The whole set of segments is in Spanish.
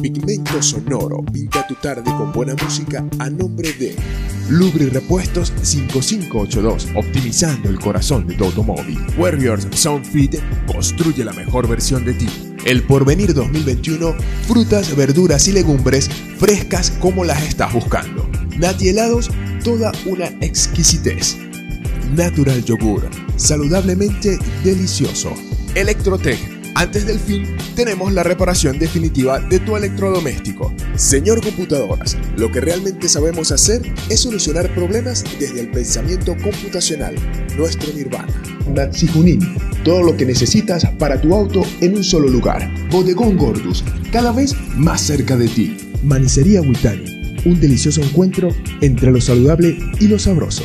Pigmento Sonoro pinta tu tarde con buena música a nombre de Lubri Repuestos 5582, optimizando el corazón de tu automóvil. Warriors Soundfit construye la mejor versión de ti. El Porvenir 2021, frutas, verduras y legumbres frescas como las estás buscando. Nati helados, toda una exquisitez. Natural Yogur, saludablemente delicioso. Electrotech antes del fin, tenemos la reparación definitiva de tu electrodoméstico. Señor Computadoras, lo que realmente sabemos hacer es solucionar problemas desde el pensamiento computacional, nuestro nirvana. Natsi todo lo que necesitas para tu auto en un solo lugar. Bodegón Gordus, cada vez más cerca de ti. Manicería Witani, un delicioso encuentro entre lo saludable y lo sabroso.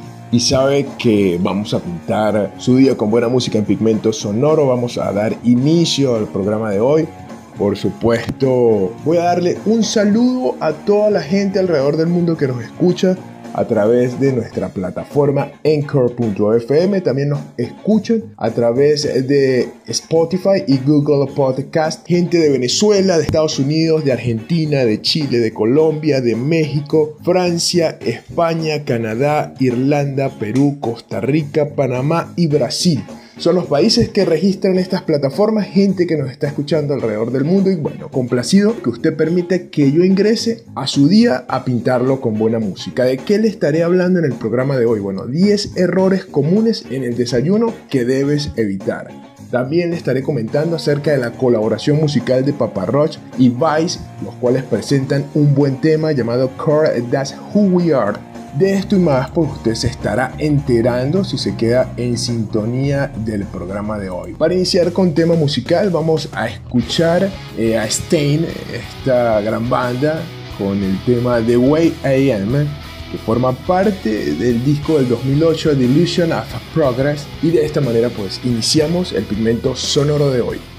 y sabe que vamos a pintar su día con buena música en pigmento sonoro. Vamos a dar inicio al programa de hoy. Por supuesto, voy a darle un saludo a toda la gente alrededor del mundo que nos escucha a través de nuestra plataforma Anchor.fm. También nos escuchan a través de Spotify y Google Podcast. Gente de Venezuela, de Estados Unidos, de Argentina, de Chile, de Colombia, de México, Francia, España, Canadá, Irlanda, Perú, Costa Rica, Panamá y Brasil son los países que registran estas plataformas, gente que nos está escuchando alrededor del mundo y bueno, complacido que usted permite que yo ingrese a su día a pintarlo con buena música. ¿De qué le estaré hablando en el programa de hoy? Bueno, 10 errores comunes en el desayuno que debes evitar. También le estaré comentando acerca de la colaboración musical de Papa Roach y Vice, los cuales presentan un buen tema llamado Core That's Who We Are de esto y más, pues usted se estará enterando si se queda en sintonía del programa de hoy. Para iniciar con tema musical, vamos a escuchar eh, a Stain, esta gran banda, con el tema The Way I Am, que forma parte del disco del 2008 Delusion of Progress. Y de esta manera, pues iniciamos el pigmento sonoro de hoy.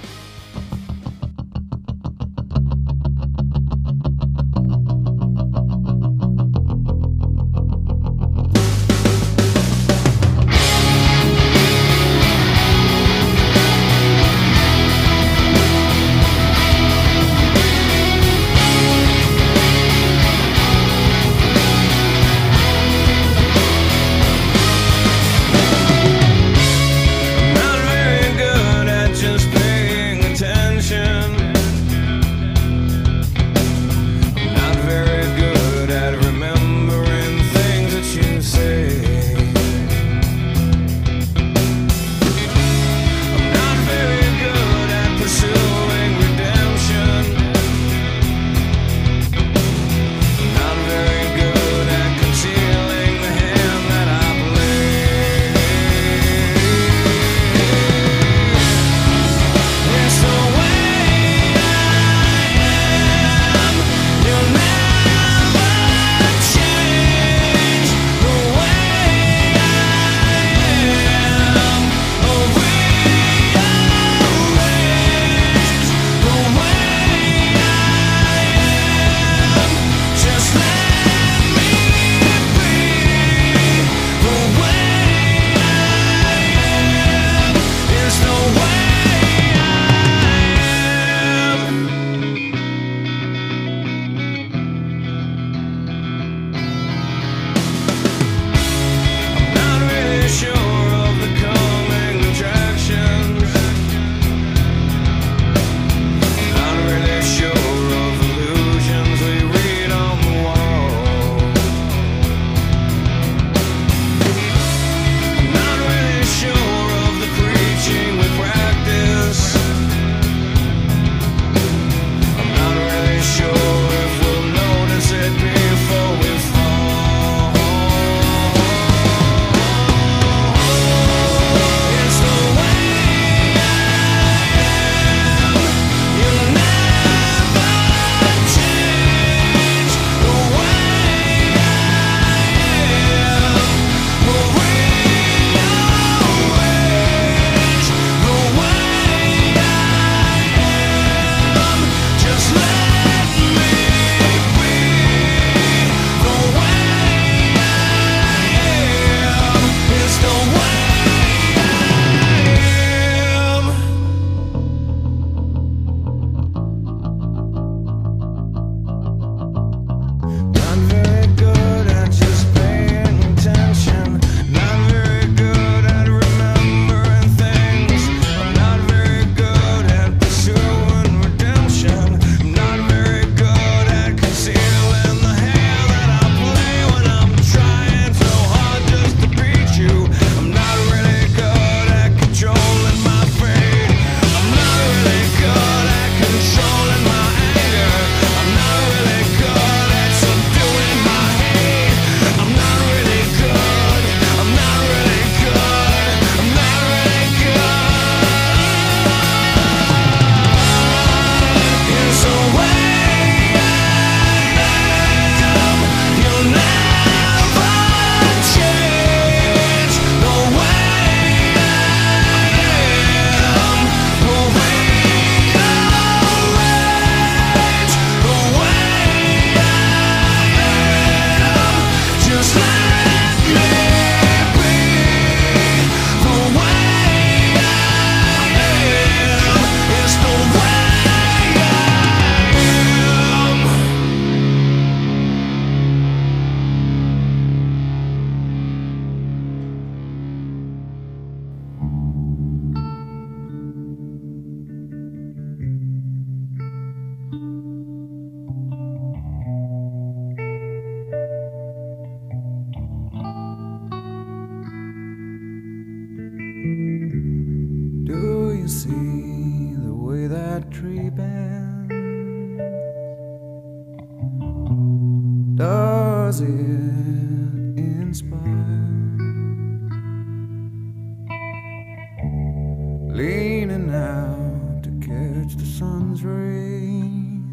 dreams.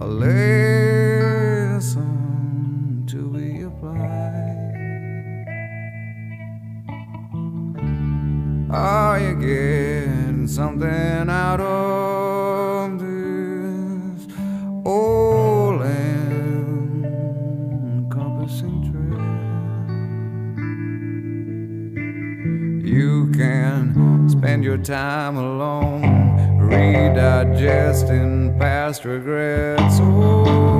A lesson to be applied. Are you getting something out of this? Oh. You can spend your time alone digesting past regrets. Oh.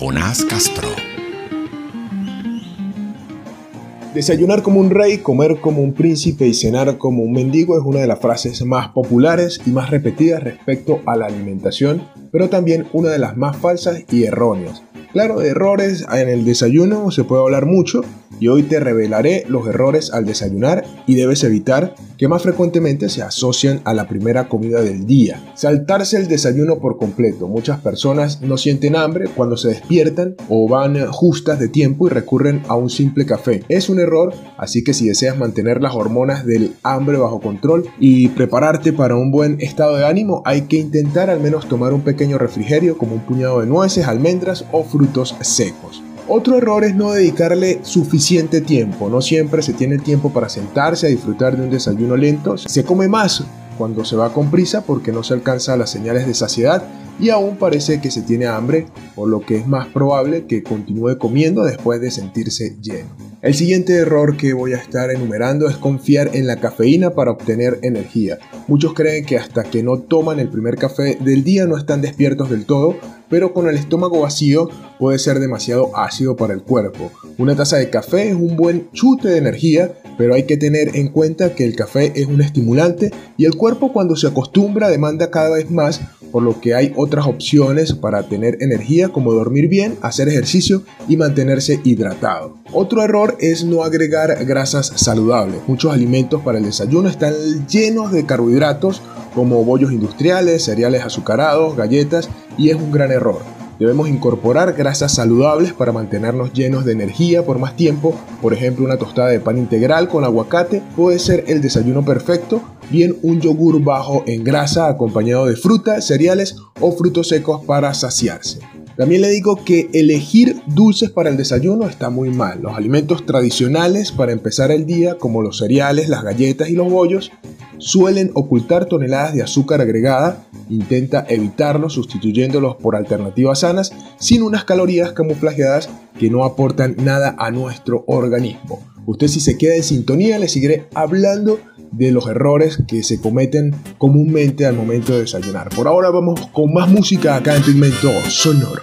Jonás Castro. Desayunar como un rey, comer como un príncipe y cenar como un mendigo es una de las frases más populares y más repetidas respecto a la alimentación, pero también una de las más falsas y erróneas. Claro, de errores en el desayuno se puede hablar mucho, y hoy te revelaré los errores al desayunar y debes evitar que más frecuentemente se asocian a la primera comida del día. Saltarse el desayuno por completo. Muchas personas no sienten hambre cuando se despiertan o van justas de tiempo y recurren a un simple café. Es un error, así que si deseas mantener las hormonas del hambre bajo control y prepararte para un buen estado de ánimo, hay que intentar al menos tomar un pequeño refrigerio como un puñado de nueces, almendras o frutos secos. Otro error es no dedicarle suficiente tiempo. No siempre se tiene tiempo para sentarse a disfrutar de un desayuno lento. Se come más cuando se va con prisa porque no se alcanza las señales de saciedad y aún parece que se tiene hambre, por lo que es más probable que continúe comiendo después de sentirse lleno. El siguiente error que voy a estar enumerando es confiar en la cafeína para obtener energía. Muchos creen que hasta que no toman el primer café del día no están despiertos del todo, pero con el estómago vacío puede ser demasiado ácido para el cuerpo. Una taza de café es un buen chute de energía, pero hay que tener en cuenta que el café es un estimulante y el cuerpo cuando se acostumbra demanda cada vez más por lo que hay otras opciones para tener energía como dormir bien, hacer ejercicio y mantenerse hidratado. Otro error es no agregar grasas saludables. Muchos alimentos para el desayuno están llenos de carbohidratos como bollos industriales, cereales azucarados, galletas y es un gran error. Debemos incorporar grasas saludables para mantenernos llenos de energía por más tiempo. Por ejemplo, una tostada de pan integral con aguacate puede ser el desayuno perfecto. Bien, un yogur bajo en grasa acompañado de fruta, cereales o frutos secos para saciarse. También le digo que elegir dulces para el desayuno está muy mal. Los alimentos tradicionales para empezar el día, como los cereales, las galletas y los bollos, suelen ocultar toneladas de azúcar agregada. Intenta evitarlos sustituyéndolos por alternativas sanas sin unas calorías camuflajeadas que no aportan nada a nuestro organismo. Usted si se queda en sintonía le seguiré hablando de los errores que se cometen comúnmente al momento de desayunar. Por ahora vamos con más música acá en Pigmento Sonoro.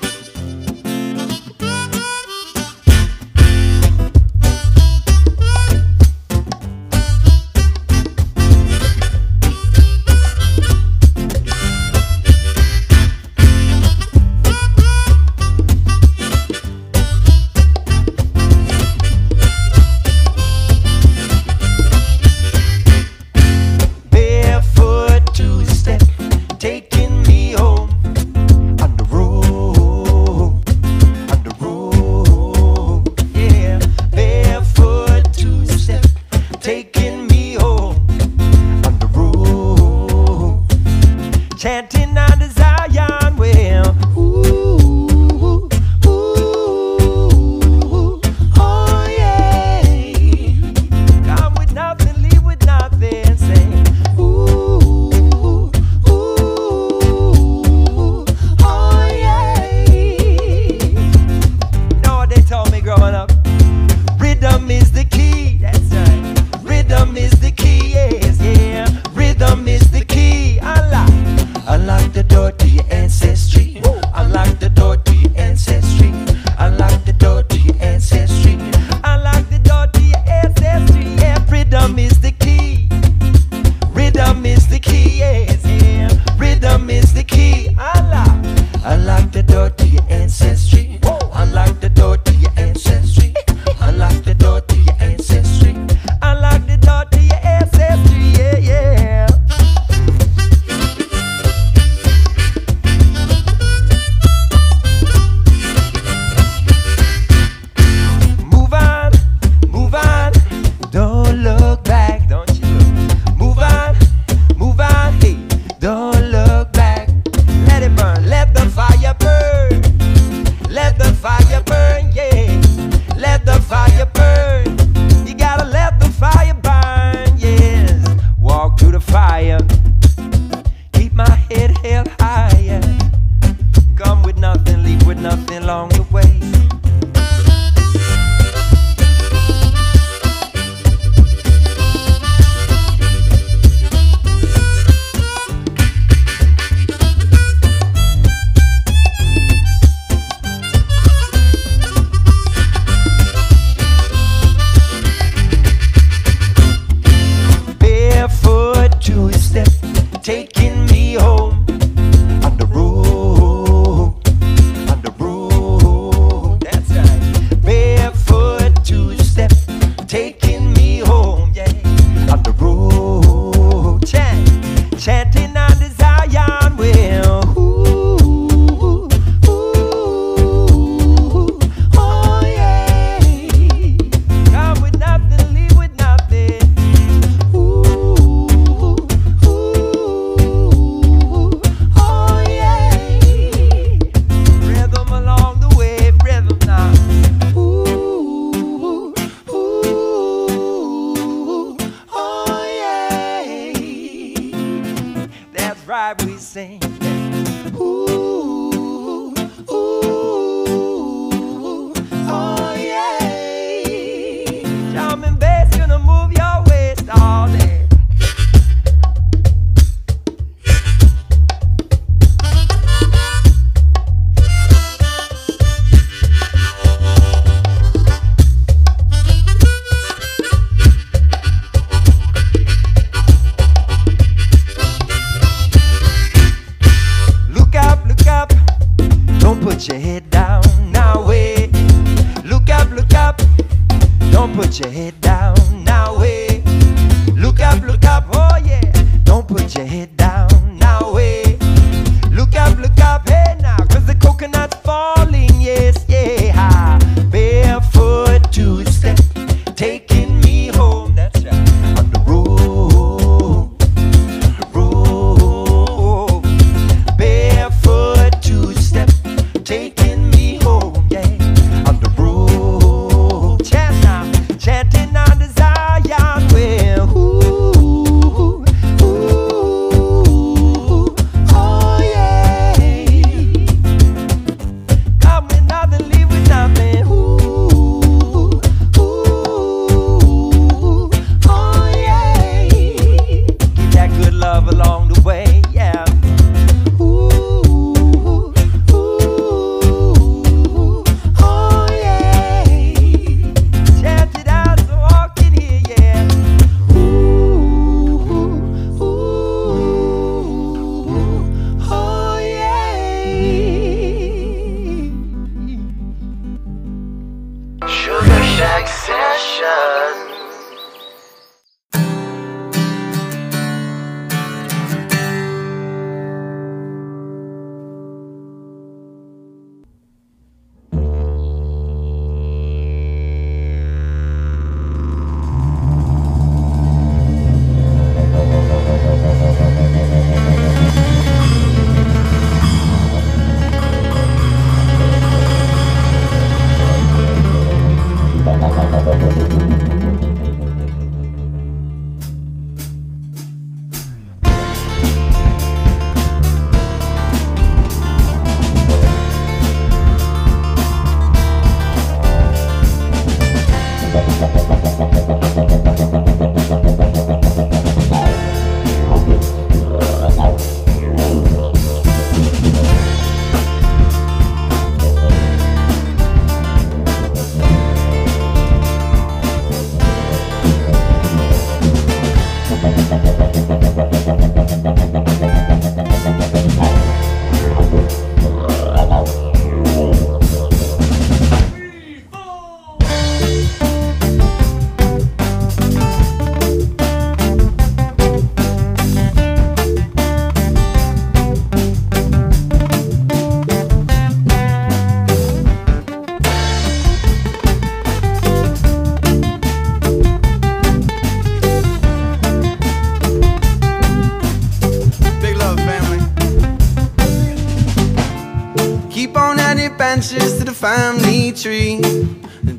Tree.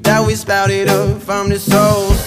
That we spouted up from the soul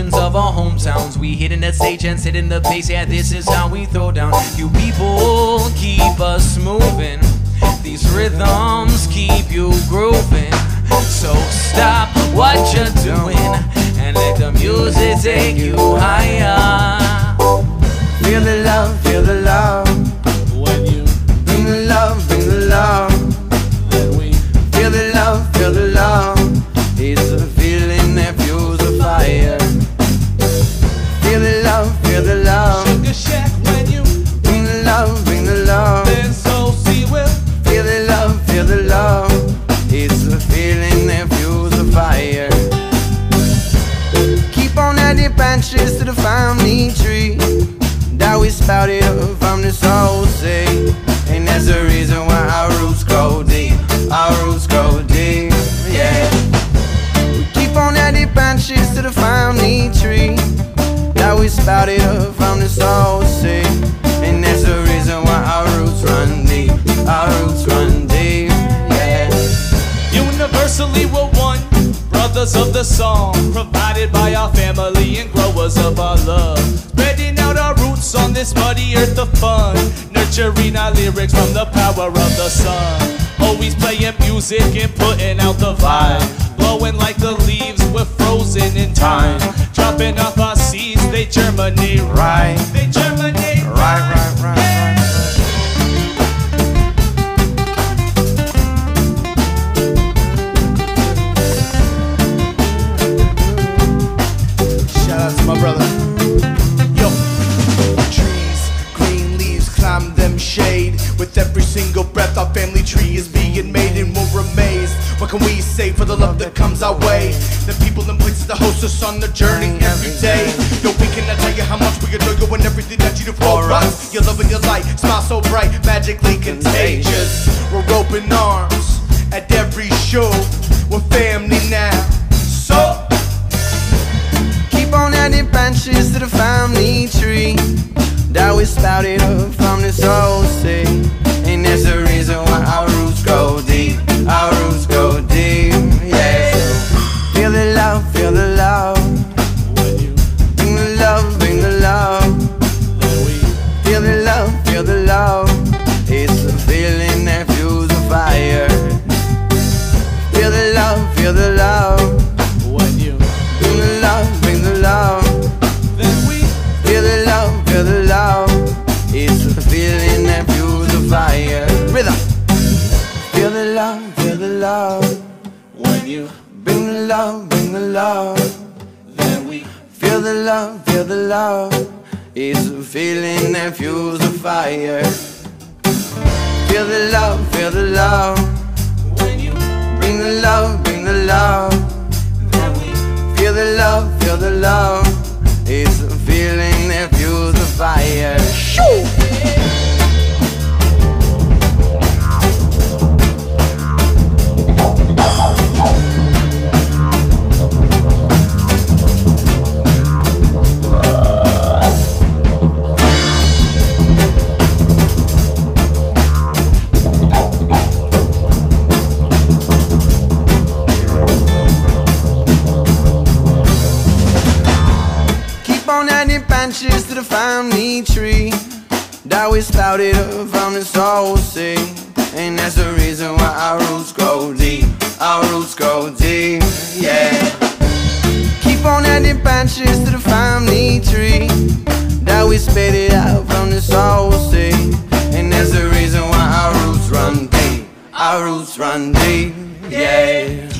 passions of our hometowns. We hit in the stage and sit in the pace, yeah, this is how we throw down. You people keep us moving, these rhythms keep you grooving. So stop what you're doing and let the music take you higher. Feel the love, feel the love. We spouted up from the soul sea. And that's the reason why our roots run deep, our roots run deep, yeah. Universally we're one, brothers of the song, provided by our family and growers of our love. Spreading out our roots on this muddy earth of fun. Nurturing our lyrics from the power of the sun. Always playing music and putting out the vibe. Blowing like the leaves, we're frozen in time. Dropping off our seeds, they germinate right. They germinate right, right, right, right. Shout out to my brother. Yo. Trees, green leaves, climb them shade. With every single breath, our family tree is being made, and we're amazed. What can we say for the love that comes our way? The people and places that host us on the journey every day. Yo, we cannot tell you how much we adore you and everything that you do for us. Your love and your light, smile so bright, magically contagious. We're open arms at every show. We're family now. So. Keep on adding branches to the family tree that we sprouted up from this old sea. And there's a reason why our love, feel the love. It's a feeling that fuels the fire. Feel the love, feel the love. when you Bring the love, bring the love. then we Feel the love, feel the love. It's a feeling that fuels the fire. Keep on adding branches to the family tree that we sprouted up from the soul sea. And that's the reason why our roots grow deep. Our roots grow deep, yeah. Keep on adding branches to the family tree that we spit it out from the soul sea. And that's the reason why our roots run deep. Our roots run deep, yeah.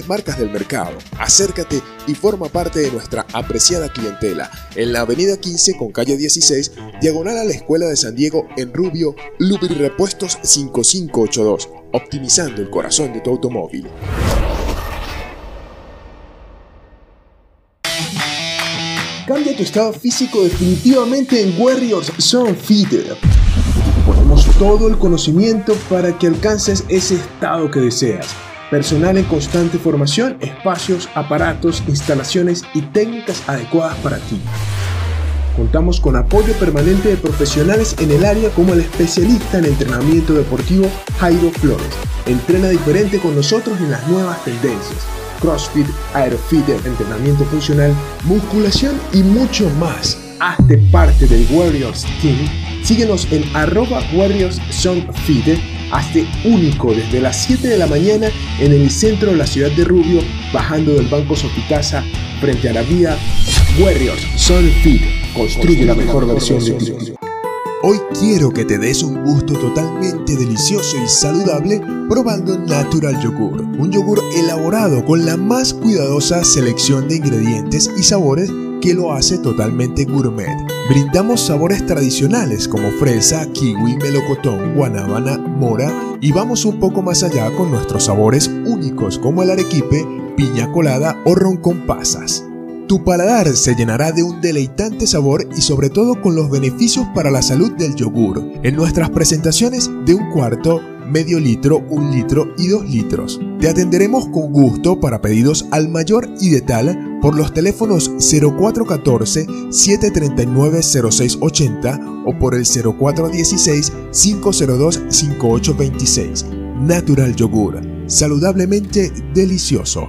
marcas del mercado. Acércate y forma parte de nuestra apreciada clientela en la avenida 15 con calle 16, diagonal a la Escuela de San Diego en Rubio, Lubrirepuestos 5582, optimizando el corazón de tu automóvil. Cambia tu estado físico definitivamente en Warriors Zone Fitter. Ponemos todo el conocimiento para que alcances ese estado que deseas. Personal en constante formación, espacios, aparatos, instalaciones y técnicas adecuadas para ti. Contamos con apoyo permanente de profesionales en el área como el especialista en entrenamiento deportivo Jairo Flores. Entrena diferente con nosotros en las nuevas tendencias. CrossFit, Aerofit, entrenamiento funcional, musculación y mucho más. Hazte parte del Warriors Team. Síguenos en arroba Warriors. Hazte único desde las 7 de la mañana en el centro de la ciudad de Rubio, bajando del Banco Sopicasa frente a la vía Warriors Zone Fit. Construye la mejor versión de ti. Hoy quiero que te des un gusto totalmente delicioso y saludable probando Natural Yogur, un yogur elaborado con la más cuidadosa selección de ingredientes y sabores que lo hace totalmente gourmet. Brindamos sabores tradicionales como fresa, kiwi, melocotón, guanábana, mora y vamos un poco más allá con nuestros sabores únicos como el arequipe, piña colada o ron con pasas. Tu paladar se llenará de un deleitante sabor y sobre todo con los beneficios para la salud del yogur en nuestras presentaciones de un cuarto, medio litro, un litro y dos litros. Te atenderemos con gusto para pedidos al mayor y de tal por los teléfonos 0414-739-0680 o por el 0416-502-5826. Natural Yogur, saludablemente delicioso.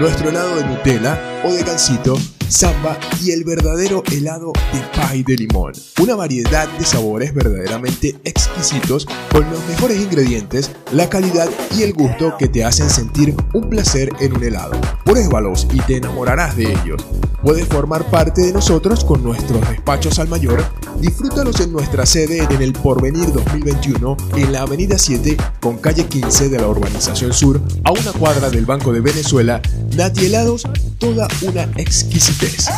nuestro helado de Nutella o de gansito, samba y el verdadero helado de pie de limón. Una variedad de sabores verdaderamente exquisitos con los mejores ingredientes, la calidad y el gusto que te hacen sentir un placer en un helado. Pruébalos y te enamorarás de ellos. Puedes formar parte de nosotros con nuestros despachos al mayor. Disfrútalos en nuestra sede en el Porvenir 2021 en la Avenida 7 con calle 15 de la Urbanización Sur a una cuadra del Banco de Venezuela. Nati Helados, toda una exquisitez.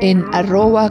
En arroba.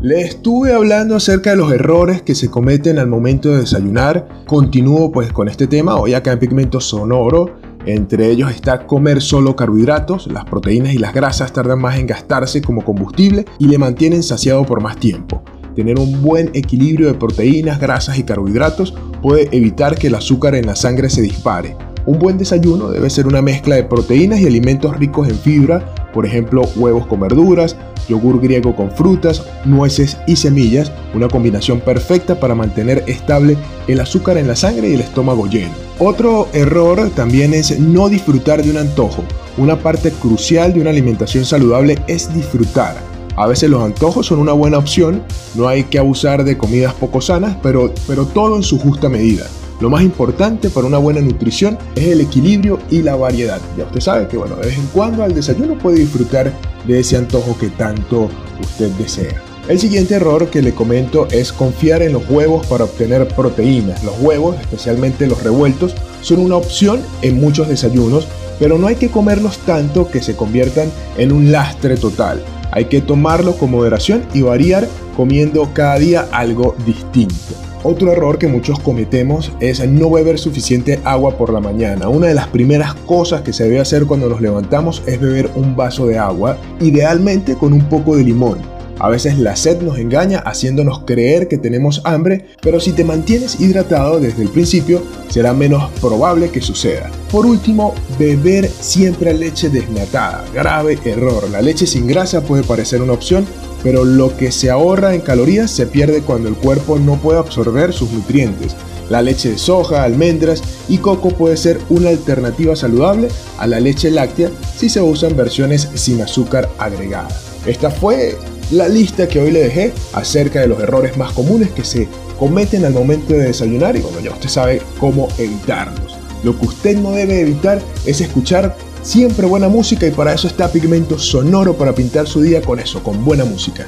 Le estuve hablando acerca de los errores que se cometen al momento de desayunar. Continúo pues con este tema hoy acá en Pigmento Sonoro. Entre ellos está comer solo carbohidratos, las proteínas y las grasas tardan más en gastarse como combustible y le mantienen saciado por más tiempo. Tener un buen equilibrio de proteínas, grasas y carbohidratos puede evitar que el azúcar en la sangre se dispare. Un buen desayuno debe ser una mezcla de proteínas y alimentos ricos en fibra, por ejemplo huevos con verduras, yogur griego con frutas, nueces y semillas, una combinación perfecta para mantener estable el azúcar en la sangre y el estómago lleno. Otro error también es no disfrutar de un antojo. Una parte crucial de una alimentación saludable es disfrutar. A veces los antojos son una buena opción, no hay que abusar de comidas poco sanas, pero, pero todo en su justa medida. Lo más importante para una buena nutrición es el equilibrio y la variedad. Ya usted sabe que bueno, de vez en cuando al desayuno puede disfrutar de ese antojo que tanto usted desea. El siguiente error que le comento es confiar en los huevos para obtener proteínas. Los huevos, especialmente los revueltos, son una opción en muchos desayunos, pero no hay que comerlos tanto que se conviertan en un lastre total. Hay que tomarlo con moderación y variar comiendo cada día algo distinto. Otro error que muchos cometemos es no beber suficiente agua por la mañana. Una de las primeras cosas que se debe hacer cuando nos levantamos es beber un vaso de agua, idealmente con un poco de limón. A veces la sed nos engaña haciéndonos creer que tenemos hambre, pero si te mantienes hidratado desde el principio, será menos probable que suceda. Por último, beber siempre leche desnatada. Grave error. La leche sin grasa puede parecer una opción, pero lo que se ahorra en calorías se pierde cuando el cuerpo no puede absorber sus nutrientes. La leche de soja, almendras y coco puede ser una alternativa saludable a la leche láctea si se usan versiones sin azúcar agregada. Esta fue la lista que hoy le dejé acerca de los errores más comunes que se cometen al momento de desayunar y bueno, ya usted sabe cómo evitarlos. Lo que usted no debe evitar es escuchar siempre buena música y para eso está Pigmento Sonoro para pintar su día con eso, con buena música.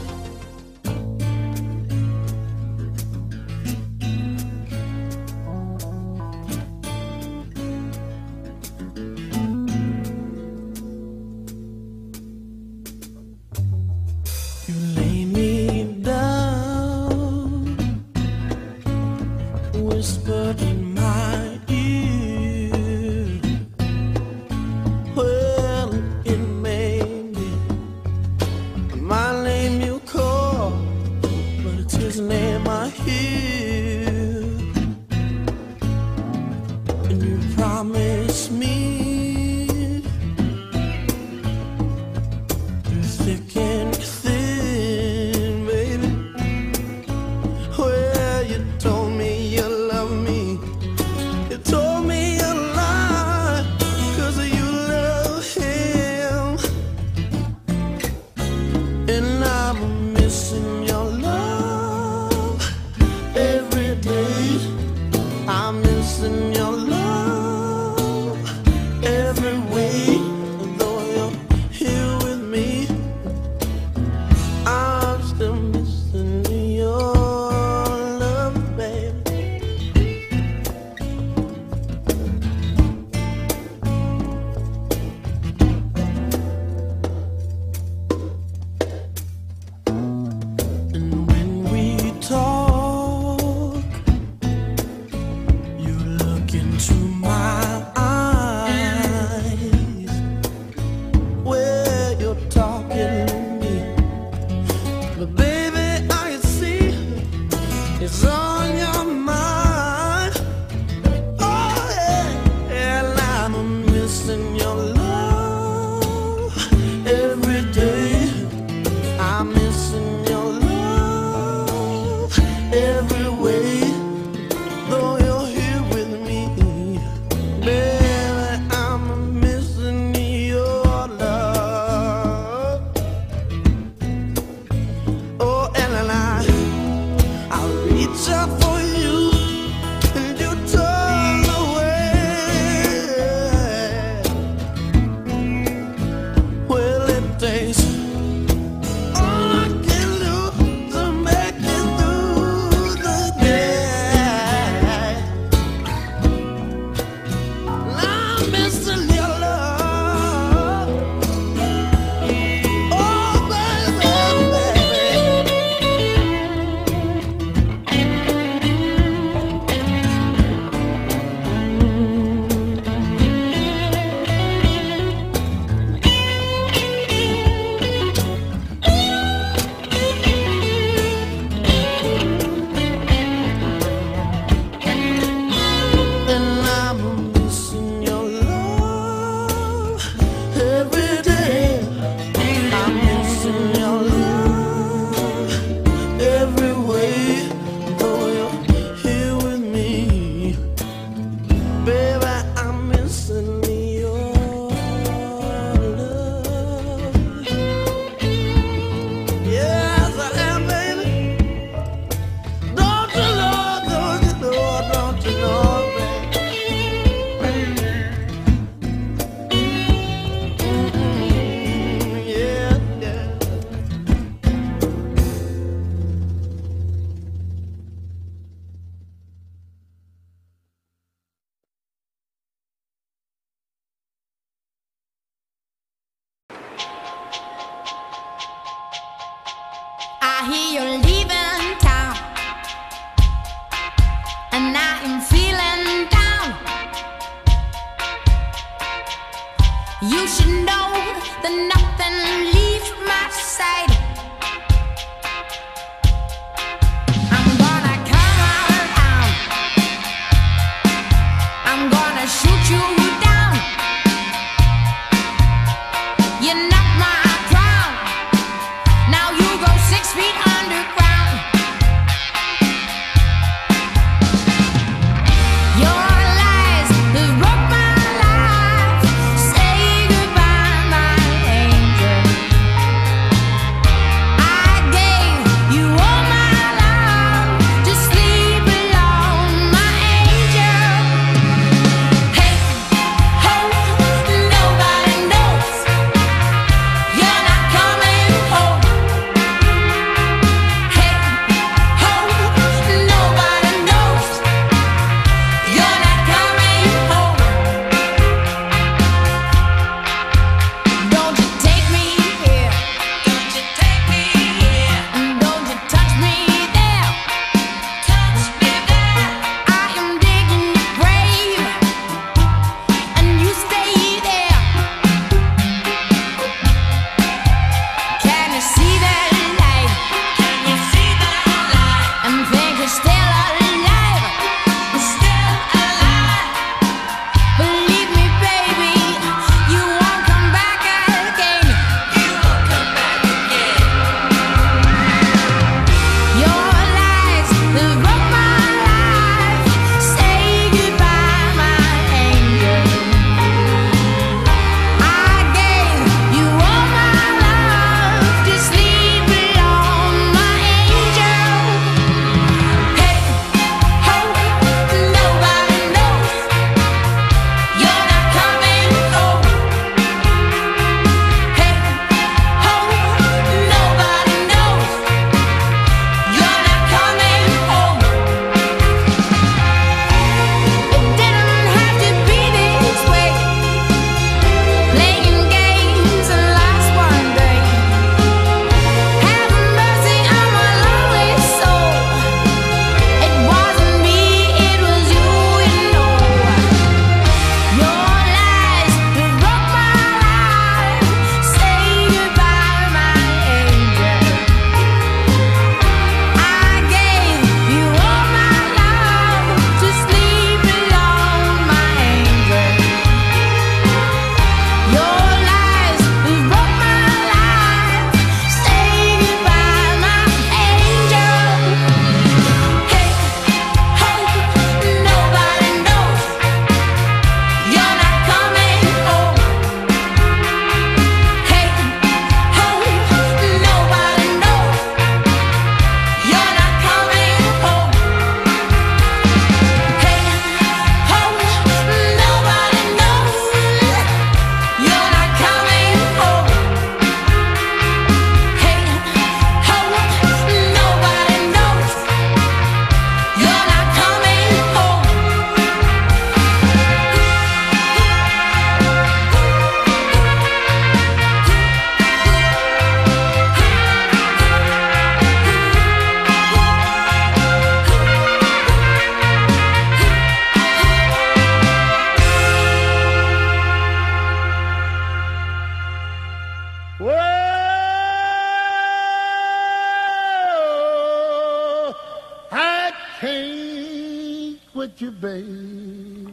take with you, baby.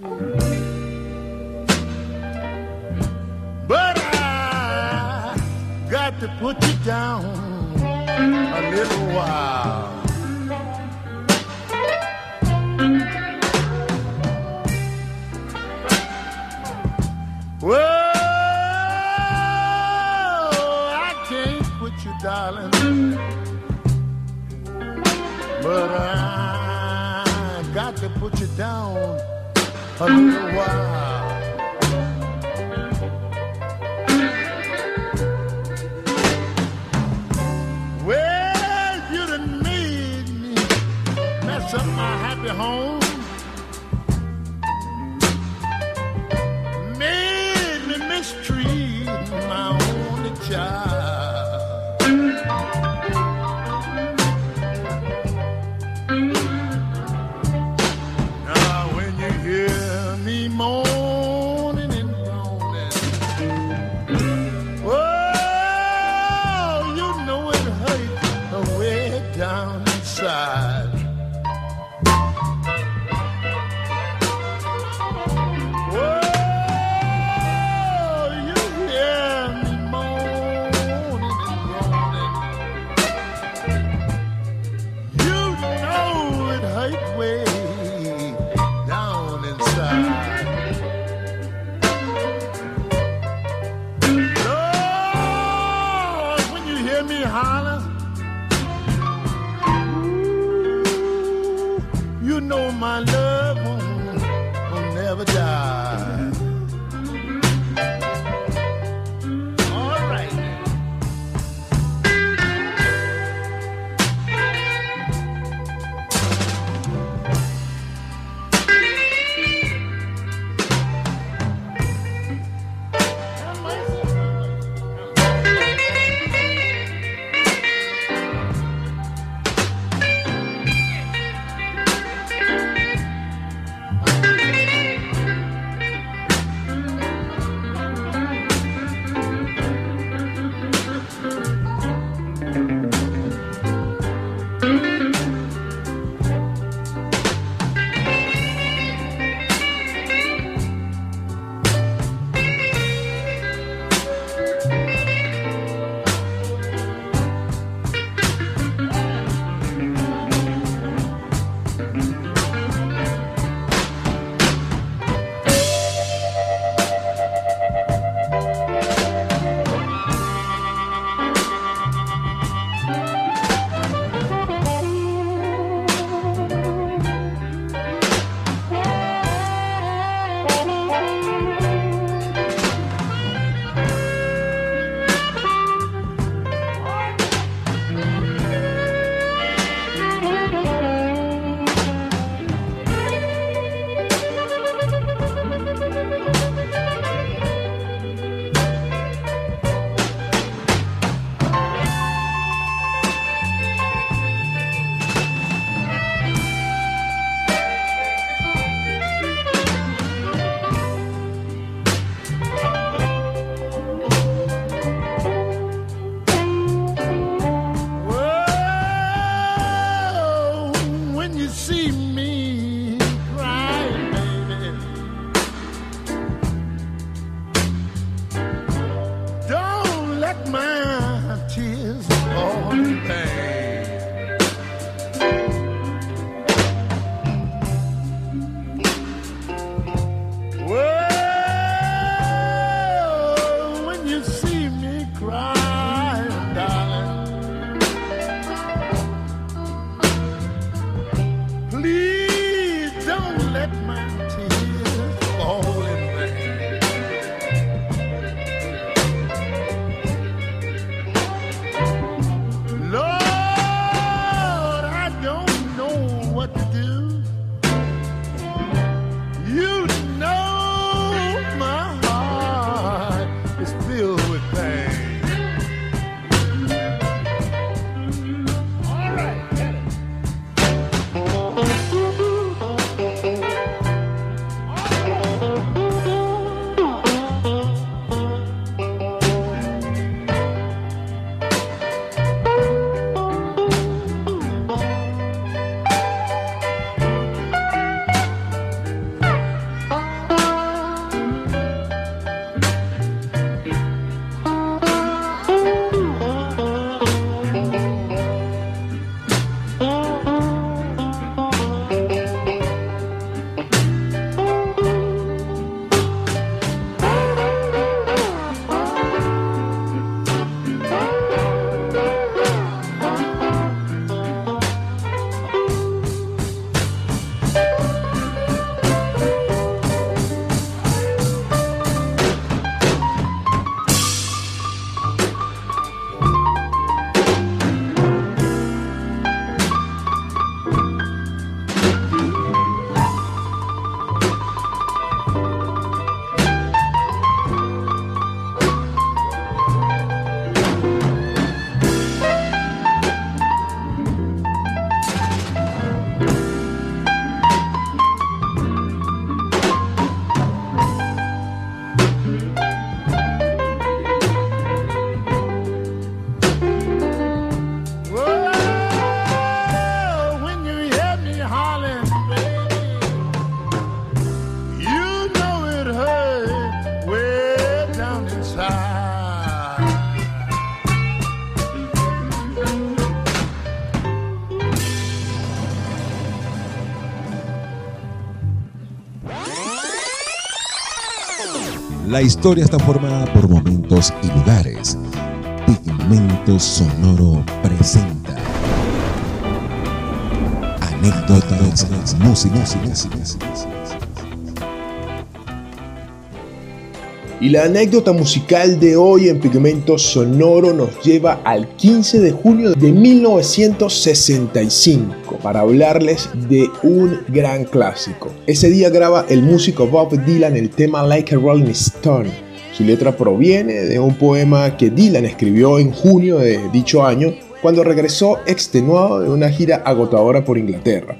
But I got to put you down a little while. Whoa, I can't quit you, darling. But I put you down a little while. Well, you done made me mess up my happy home. La historia está formada por momentos y lugares. Pigmento Sonoro presenta anécdotas, músicas. Y la anécdota musical de hoy en Pigmento Sonoro nos lleva al 15 de junio de 1965 para hablarles de un gran clásico. Ese día graba el músico Bob Dylan el tema Like a Rolling Stone. Su letra proviene de un poema que Dylan escribió en junio de dicho año cuando regresó extenuado de una gira agotadora por Inglaterra.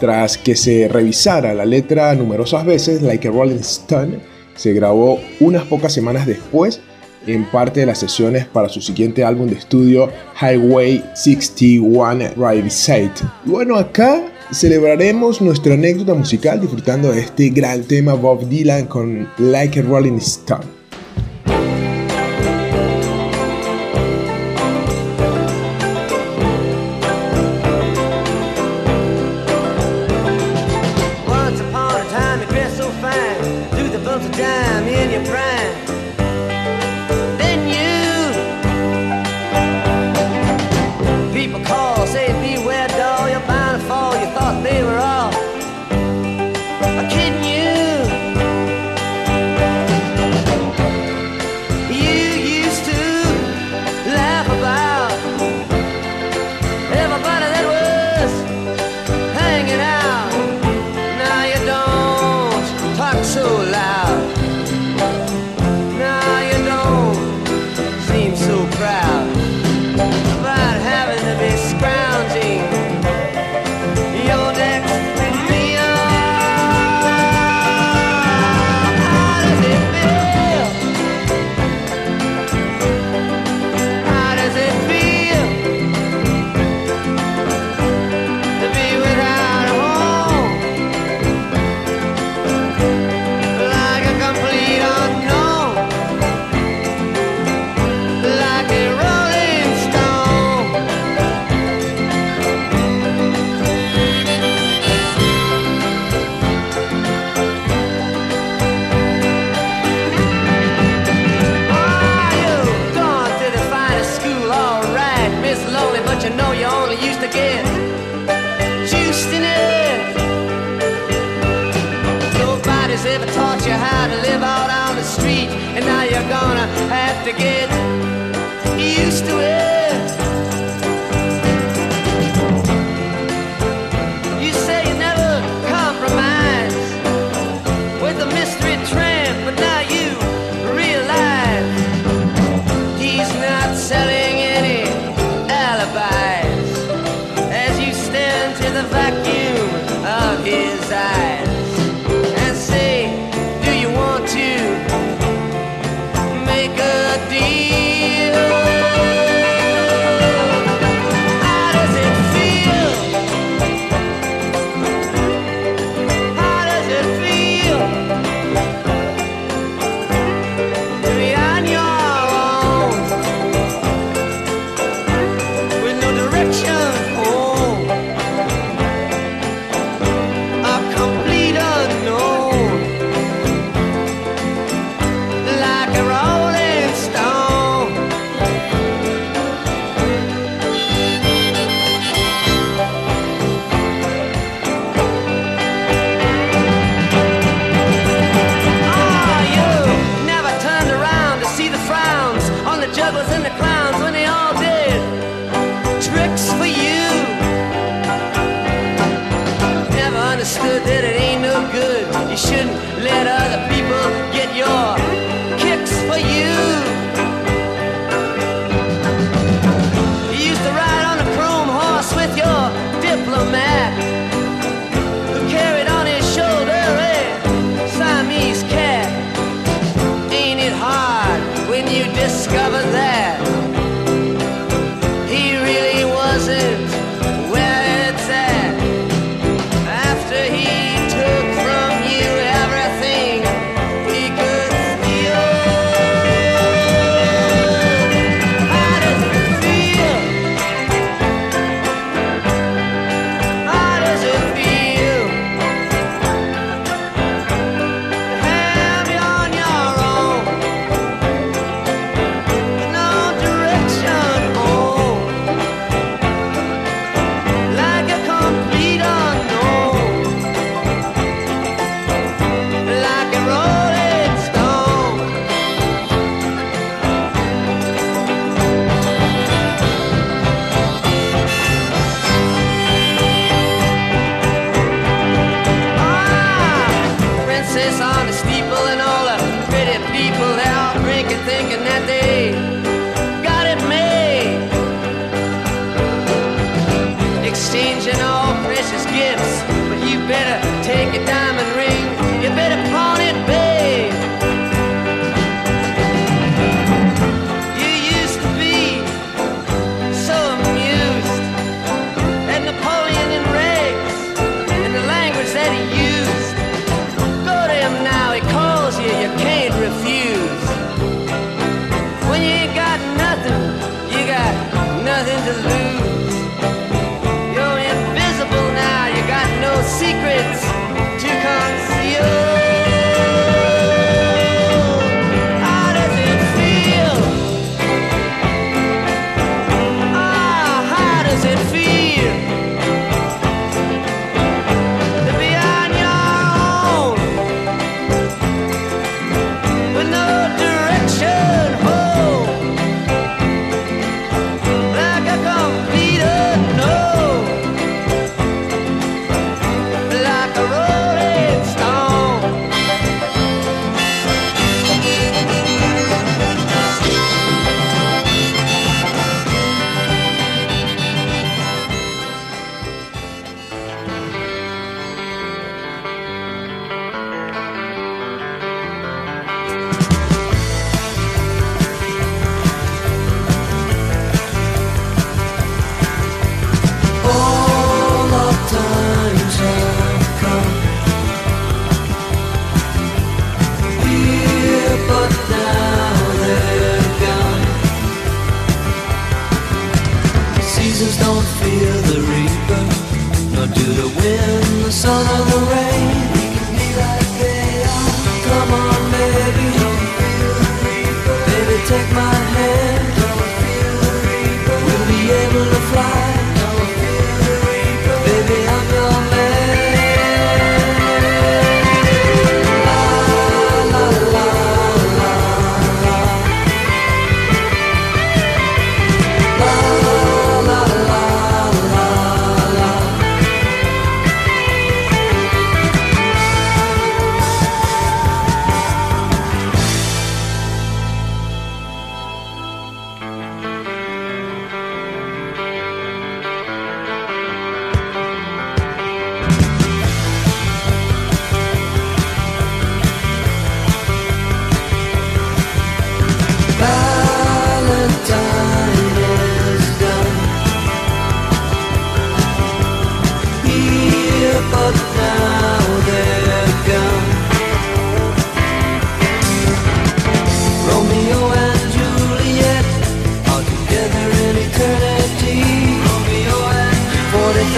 Tras que se revisara la letra numerosas veces, Like a Rolling Stone se grabó unas pocas semanas después en parte de las sesiones para su siguiente álbum de estudio Highway 61 Ride Side. Bueno, acá celebraremos nuestra anécdota musical disfrutando de este gran tema Bob Dylan con Like a Rolling Stone.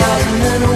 2001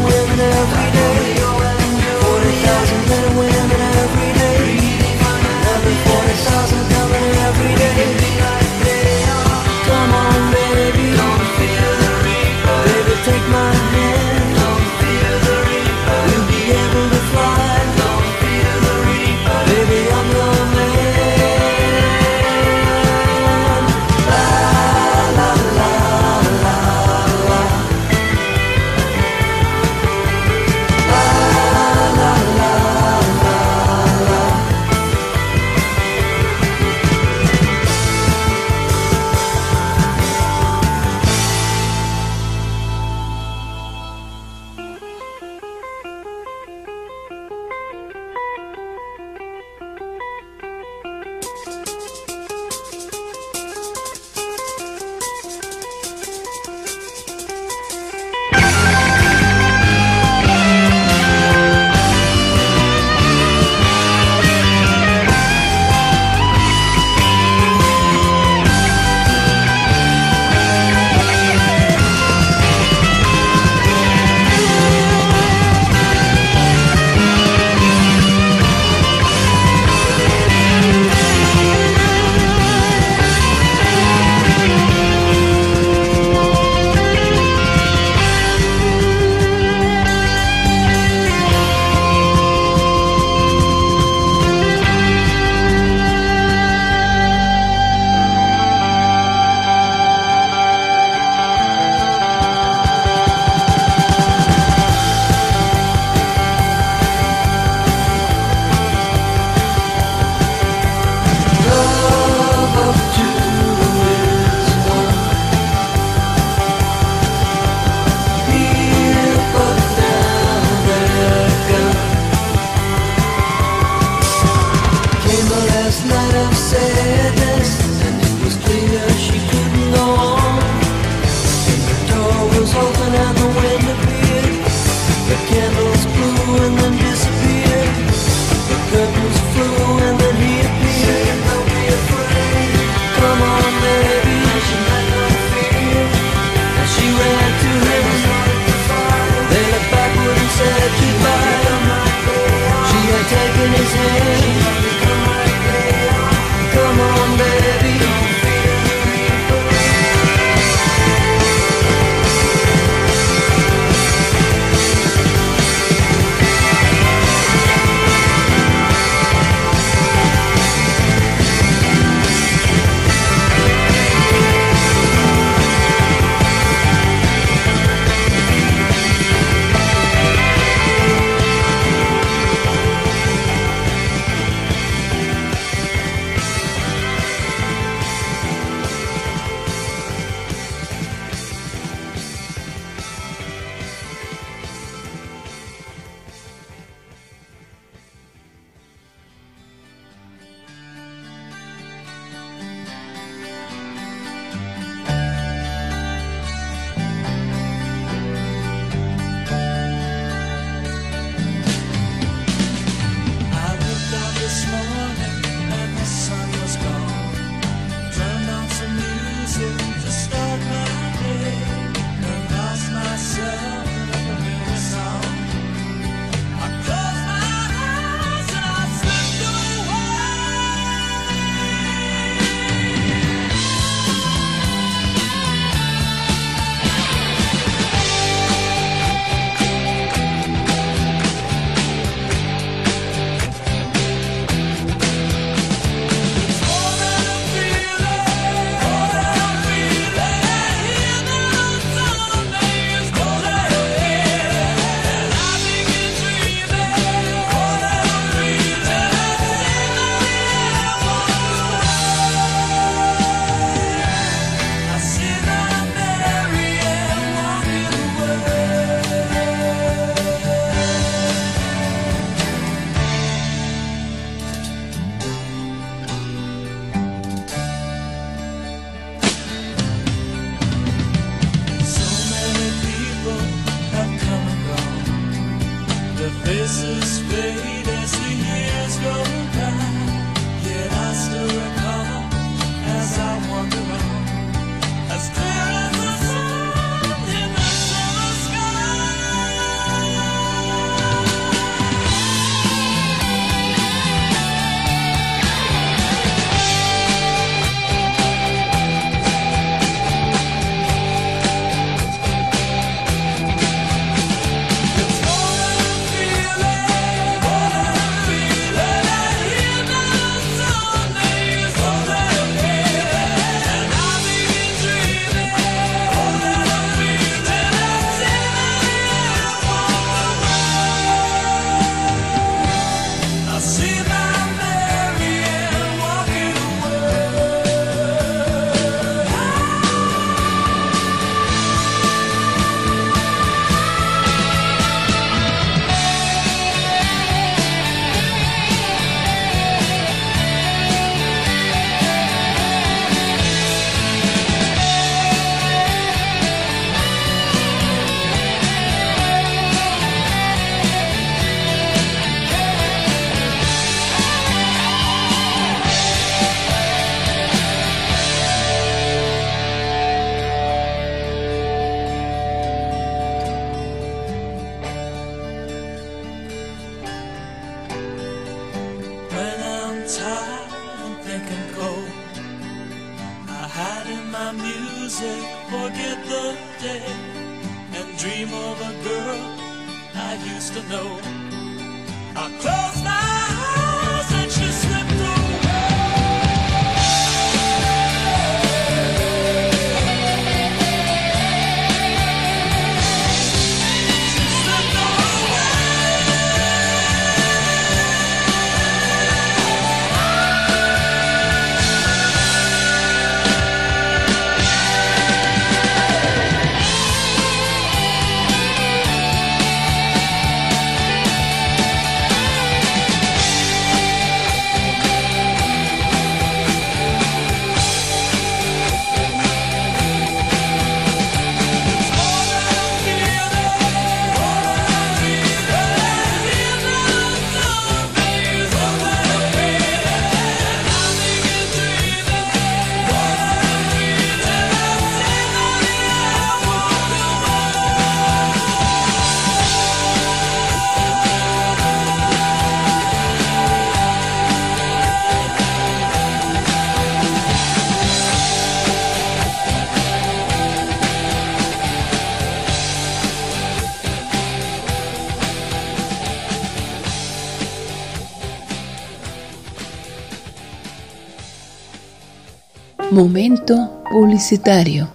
Momento publicitario.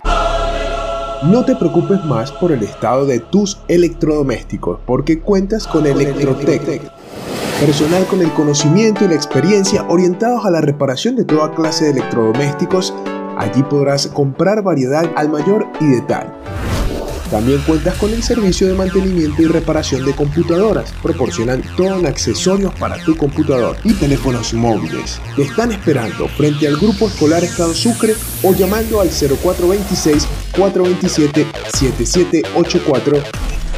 No te preocupes más por el estado de tus electrodomésticos, porque cuentas con Electrotec. Personal con el conocimiento y la experiencia orientados a la reparación de toda clase de electrodomésticos. Allí podrás comprar variedad al mayor y detalle. También cuentas con el servicio de mantenimiento y reparación de computadoras. Proporcionan todo en accesorios para tu computador y teléfonos móviles. Te están esperando frente al Grupo Escolar Estado Sucre o llamando al 0426-427-7784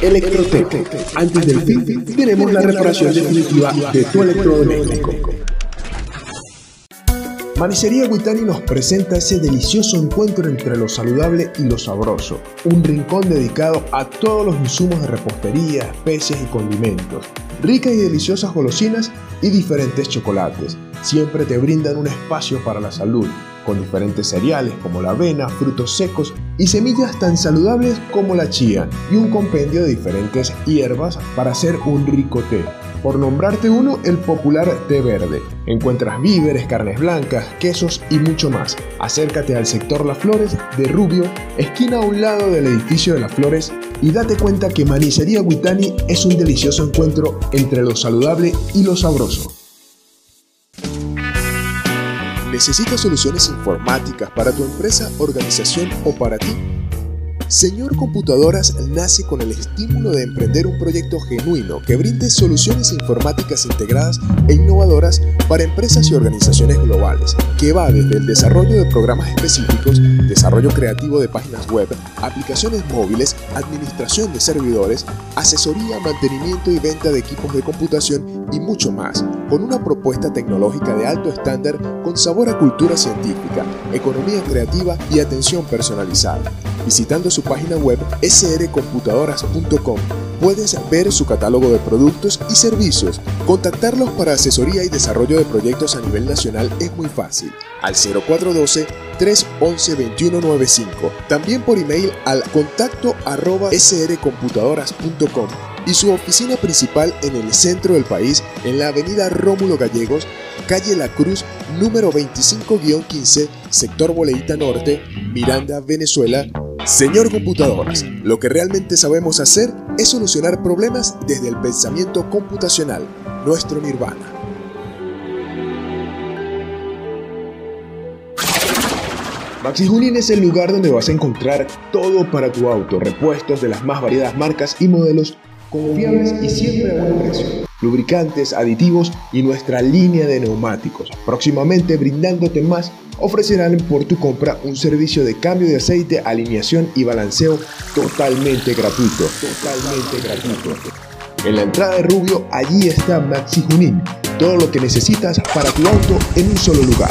Electrotec. Antes del fin, tenemos la reparación definitiva de tu electrodoméstico. Manicería Guitani nos presenta ese delicioso encuentro entre lo saludable y lo sabroso. Un rincón dedicado a todos los insumos de repostería, especias y condimentos. Ricas y deliciosas golosinas y diferentes chocolates. Siempre te brindan un espacio para la salud, con diferentes cereales como la avena, frutos secos y semillas tan saludables como la chía, y un compendio de diferentes hierbas para hacer un rico té. Por nombrarte uno, el popular té verde. Encuentras víveres, carnes blancas, quesos y mucho más. Acércate al sector Las Flores de Rubio, esquina a un lado del edificio de Las Flores, y date cuenta que Manicería Guitani es un delicioso encuentro entre lo saludable y lo sabroso. ¿Necesitas soluciones informáticas para tu empresa, organización o para ti? Señor Computadoras nace con el estímulo de emprender un proyecto genuino que brinde soluciones informáticas integradas e innovadoras para empresas y organizaciones globales, que va desde el desarrollo de programas específicos, desarrollo creativo de páginas web, aplicaciones móviles, administración de servidores, asesoría, mantenimiento y venta de equipos de computación y mucho más, con una propuesta tecnológica de alto estándar con sabor a cultura científica, economía creativa y atención personalizada. Visitando su página web srcomputadoras.com puedes ver su catálogo de productos y servicios. Contactarlos para asesoría y desarrollo de proyectos a nivel nacional es muy fácil al 0412 311 2195. También por email al contacto arroba srcomputadoras.com y su oficina principal en el centro del país, en la avenida Rómulo Gallegos, calle La Cruz, número 25-15, sector Boleíta Norte, Miranda, Venezuela. Señor Computadoras, lo que realmente sabemos hacer es solucionar problemas desde el pensamiento computacional, nuestro nirvana. Maxi Junin es el lugar donde vas a encontrar todo para tu auto, repuestos de las más variadas marcas y modelos confiables y siempre a buen precio. Lubricantes, aditivos y nuestra línea de neumáticos. Próximamente brindándote más, ofrecerán por tu compra un servicio de cambio de aceite, alineación y balanceo totalmente gratuito. Totalmente gratuito. En la entrada de Rubio, allí está Maxi Junín. Todo lo que necesitas para tu auto en un solo lugar.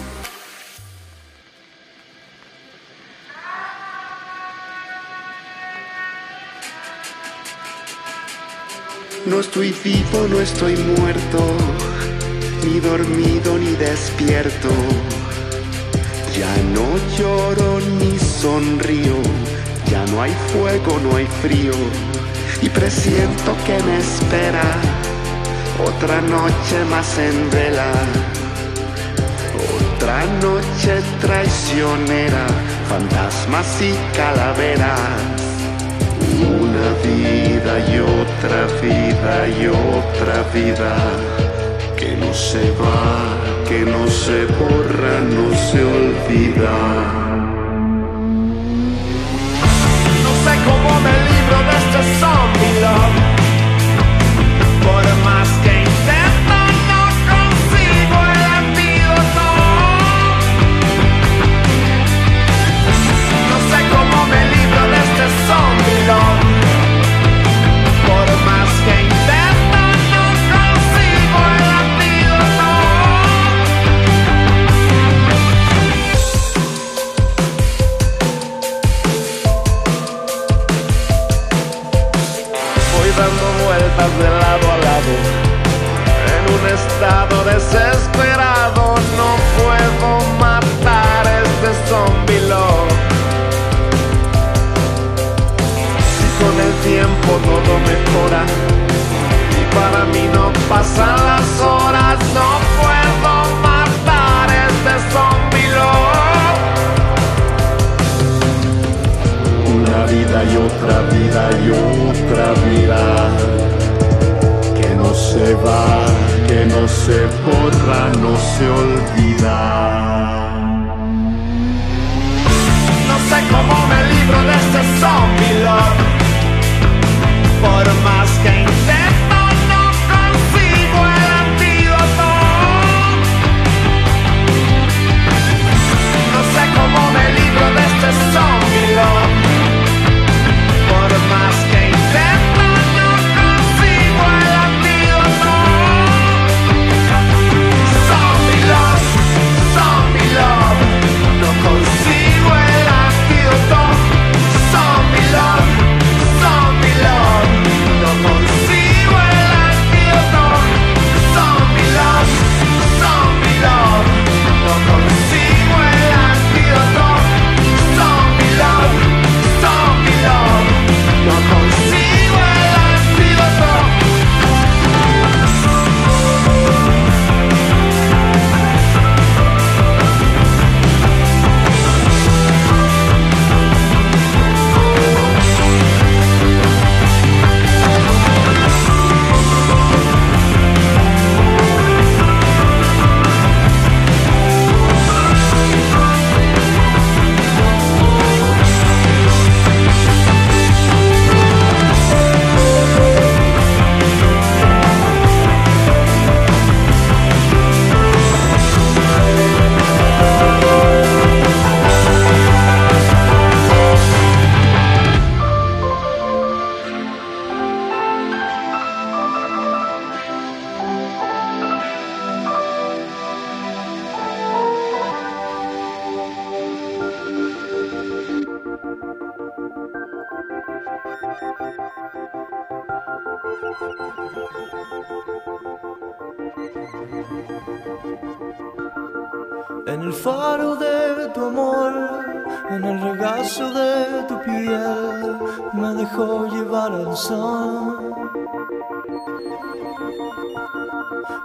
Estoy vivo, no estoy muerto, ni dormido ni despierto. Ya no lloro ni sonrío, ya no hay fuego, no hay frío. Y presiento que me espera otra noche más en vela. Otra noche traicionera, fantasmas y calaveras. Una vida y otra vida y otra vida que no se va, que no se borra, no se olvida. No sé cómo me libro de este zombie. Desesperado No puedo matar este zombie Si con el tiempo todo mejora. Y para mí no pasan las horas No puedo matar este zombie Una vida y otra vida y otra vida que no se va, que no se borra, no se olvida. No sé cómo me libro de este zombie love. Por más que intento, no consigo el antídoto. No sé cómo me libro de este zombie No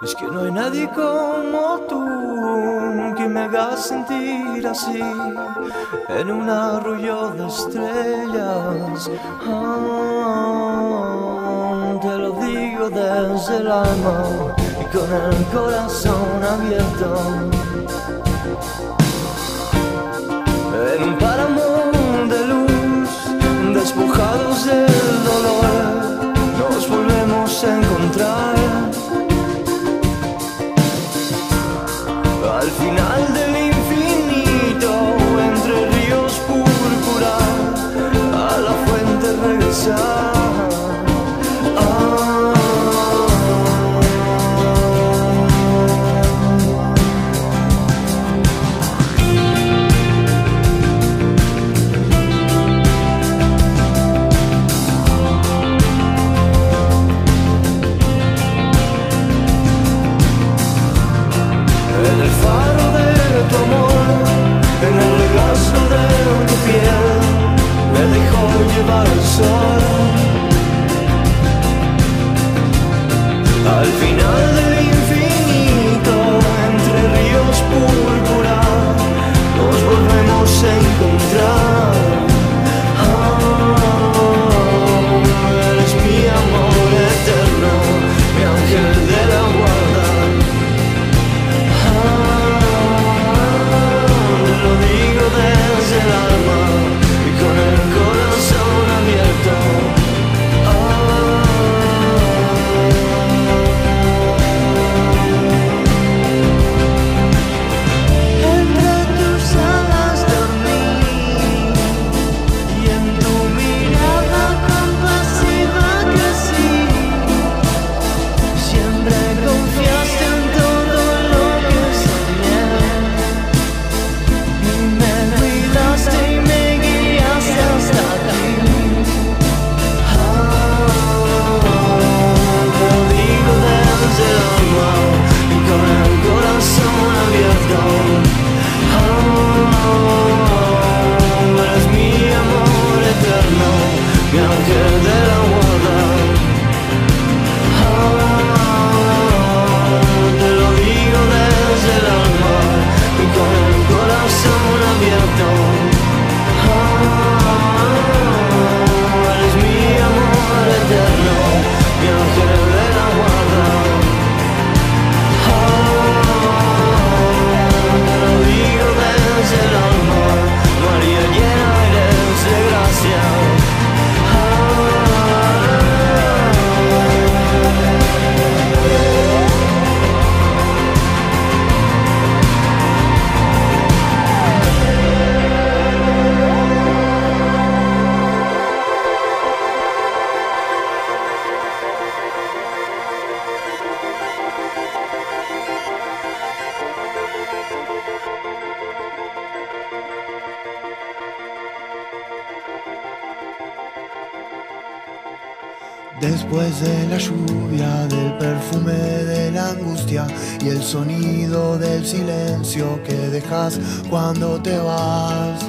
Es que no hay nadie como tú que me haga sentir así en un arroyo de estrellas. Ah, te lo digo desde el alma y con el corazón abierto. Después de la lluvia, del perfume de la angustia y el sonido del silencio que dejas cuando te vas.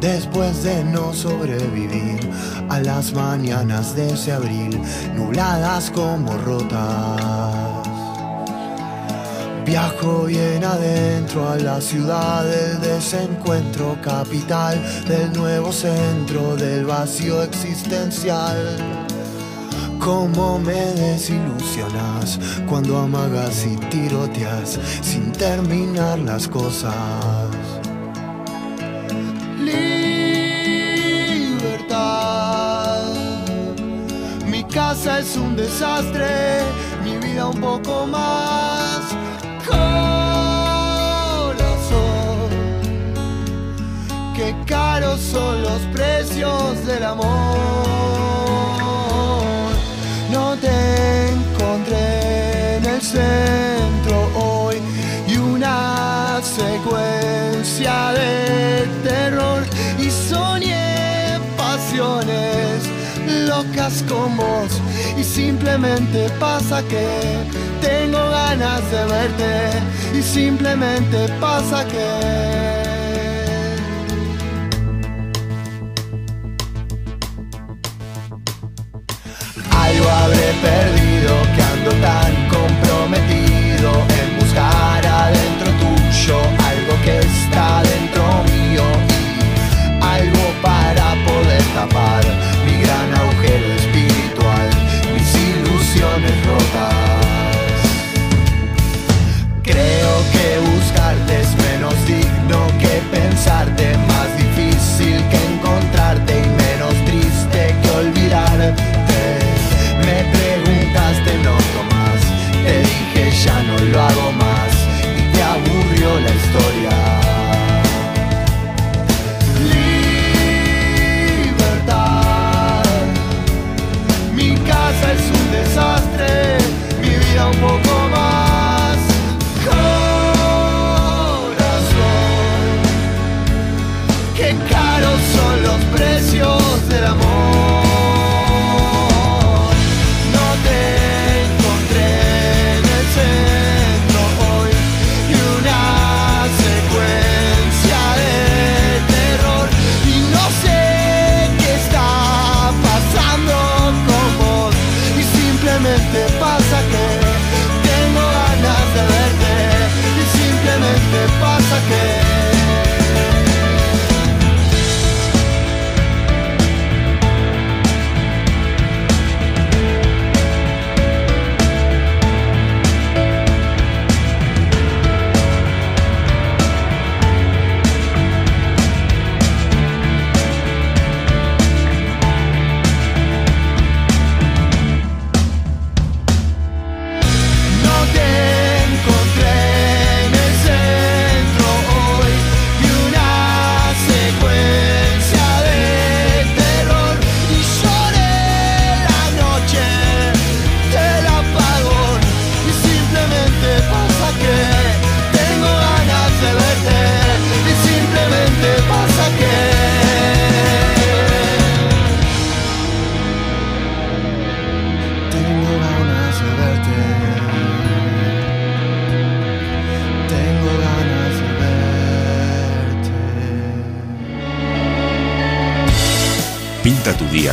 Después de no sobrevivir a las mañanas de ese abril, nubladas como rotas. Viajo bien adentro a la ciudad del desencuentro, capital del nuevo centro del vacío existencial. Cómo me desilusionas cuando amagas y tiroteas sin terminar las cosas. Libertad. Mi casa es un desastre, mi vida un poco más. Corazón, qué caros son los precios del amor. Te encontré en el centro hoy y una secuencia de terror y soñé pasiones locas con vos y simplemente pasa que tengo ganas de verte y simplemente pasa que perdido que ando tan comprometido en buscar adentro tuyo algo que está dentro mío y algo para poder tapar mi gran agujero espiritual, mis ilusiones ya no lo hago más y te aburrió la historia.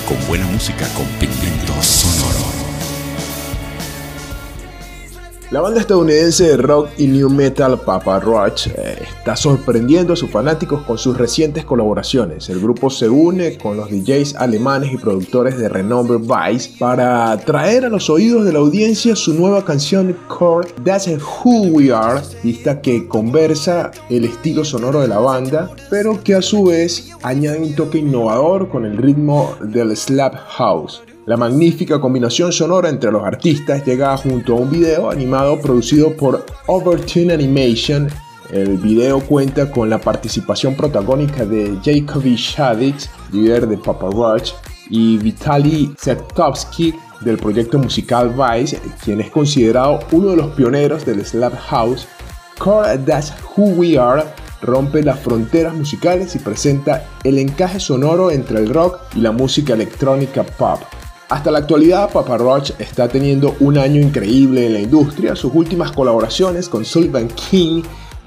Con buena música con pigmento La banda estadounidense de rock y new metal Papa Roach eh, está sorprendiendo a sus fanáticos con sus recientes colaboraciones. El grupo se une con los DJs alemanes y productores de renombre Vice para traer a los oídos de la audiencia su nueva canción Core That's Who We Are, pista que conversa el estilo sonoro de la banda, pero que a su vez añade un toque innovador con el ritmo del slap house. La magnífica combinación sonora entre los artistas llega junto a un video animado producido por Overtune Animation. El video cuenta con la participación protagónica de Jacoby Shaddix, líder de Papa Roach, y Vitaly Sertovsky del proyecto musical Vice, quien es considerado uno de los pioneros del Slap House. Core That's Who We Are rompe las fronteras musicales y presenta el encaje sonoro entre el rock y la música electrónica pop. Hasta la actualidad, Papa Roach está teniendo un año increíble en la industria. Sus últimas colaboraciones con Sullivan King,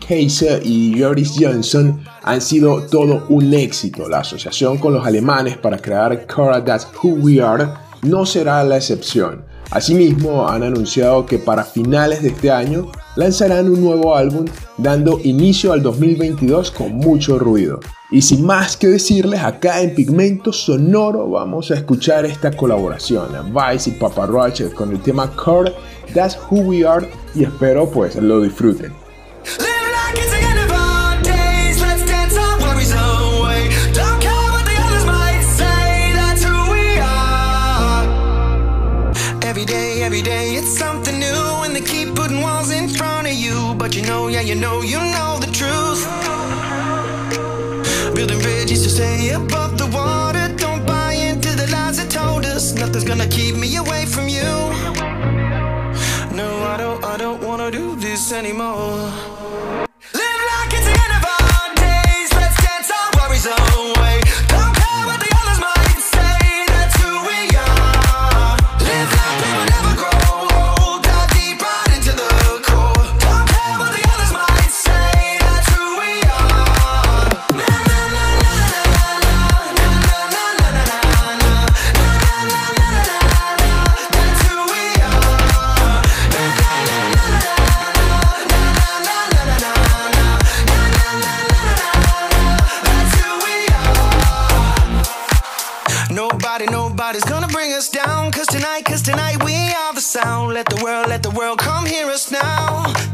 Kaiser y Joris Johnson han sido todo un éxito. La asociación con los alemanes para crear Cora That's Who We Are no será la excepción. Asimismo, han anunciado que para finales de este año lanzarán un nuevo álbum dando inicio al 2022 con mucho ruido. Y sin más que decirles, acá en Pigmento Sonoro vamos a escuchar esta colaboración, Vice y Papa Roach con el tema Core, That's Who We Are y espero pues lo disfruten. You know, yeah, you know, you know stay above the water. Don't buy into the lies that told us. Nothing's gonna keep me away from you. No, I don't, I don't wanna do this anymore. Live like it's the end of our days. Let's dance our worries away. Let the world, let the world come hear us now.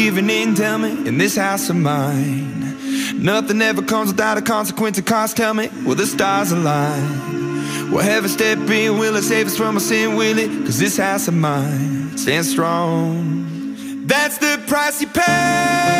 giving in, tell me, in this house of mine. Nothing ever comes without a consequence of cost, tell me, will the stars align? Will heaven step in, will it save us from our sin, will it? Cause this house of mine stands strong. That's the price you pay.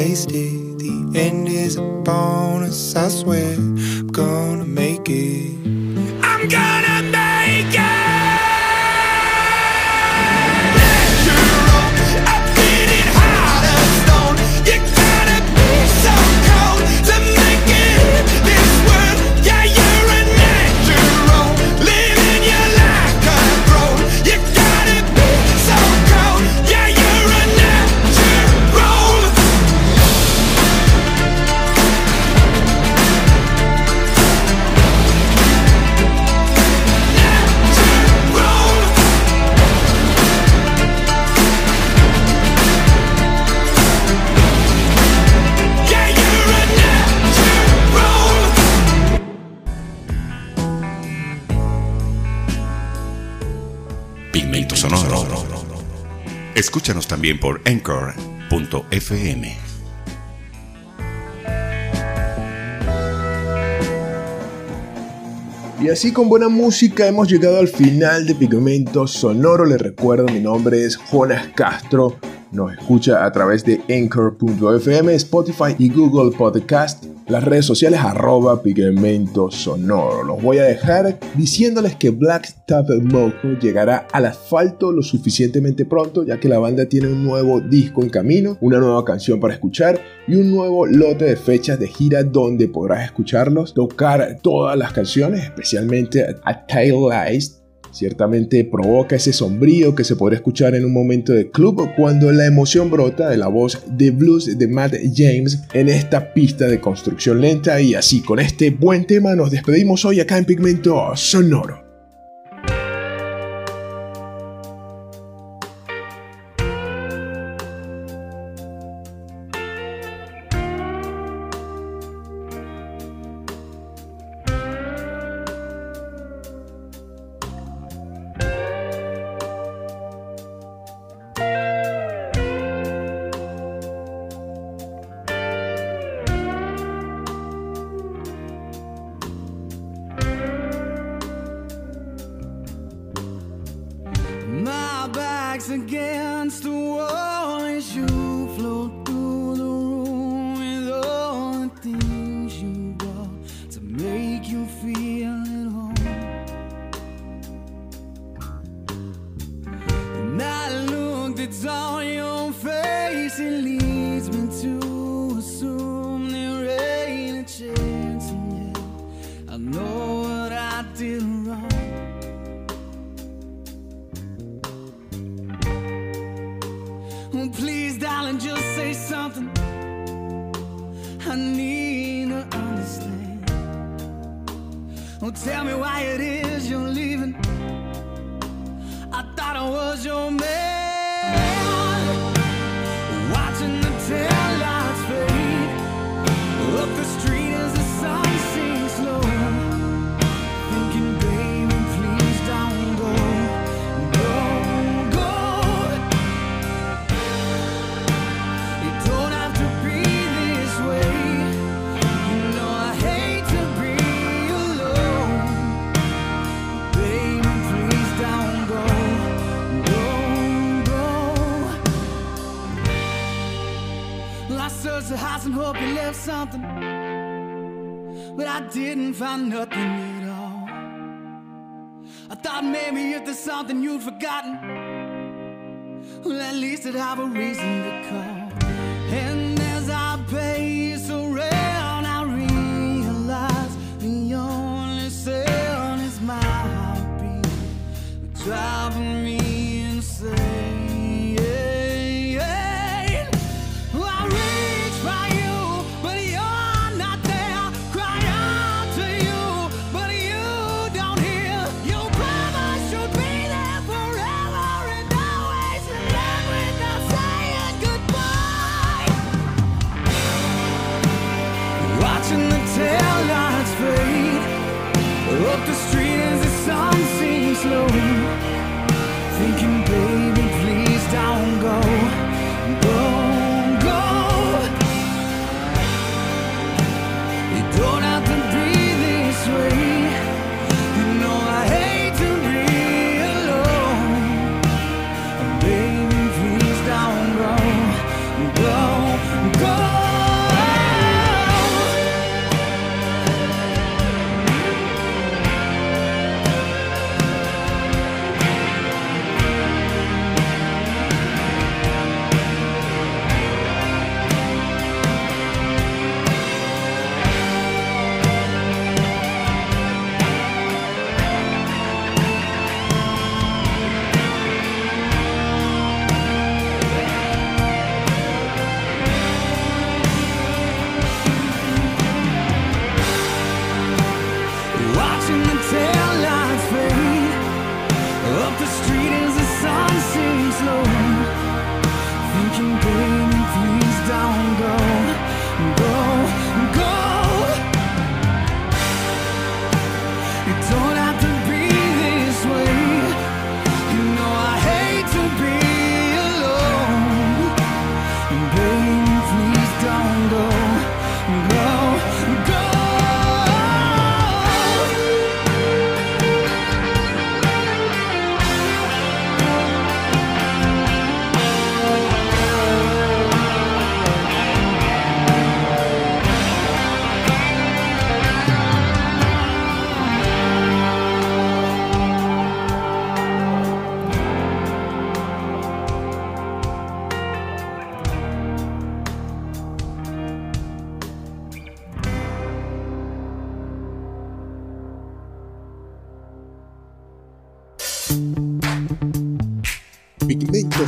I can taste it. The end is a bonus, I swear. I'm Escúchanos también por Anchor.fm. Y así con buena música hemos llegado al final de Pigmento Sonoro. Les recuerdo, mi nombre es Jonas Castro. Nos escucha a través de Anchor.fm, Spotify y Google Podcast. Las redes sociales arroba Pigmento Sonoro. Los voy a dejar diciéndoles que Black Tap Mojo llegará al asfalto lo suficientemente pronto, ya que la banda tiene un nuevo disco en camino, una nueva canción para escuchar y un nuevo lote de fechas de gira donde podrás escucharlos tocar todas las canciones, especialmente a Tail Lights Ciertamente provoca ese sombrío que se podrá escuchar en un momento de club cuando la emoción brota de la voz de blues de Matt James en esta pista de construcción lenta y así con este buen tema nos despedimos hoy acá en Pigmento Sonoro. House and hope you left something. But I didn't find nothing at all. I thought maybe if there's something you'd forgotten. Well, at least I'd have a reason to call. And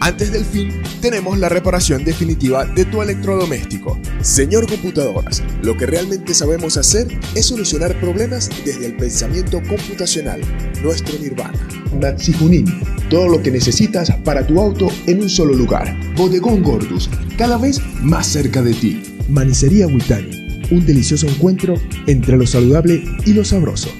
antes del fin tenemos la reparación definitiva de tu electrodoméstico. Señor Computadoras, lo que realmente sabemos hacer es solucionar problemas desde el pensamiento computacional, nuestro nirvana. Natsi Junín, todo lo que necesitas para tu auto en un solo lugar. Bodegón Gordus, cada vez más cerca de ti. Manicería Witani, un delicioso encuentro entre lo saludable y lo sabroso.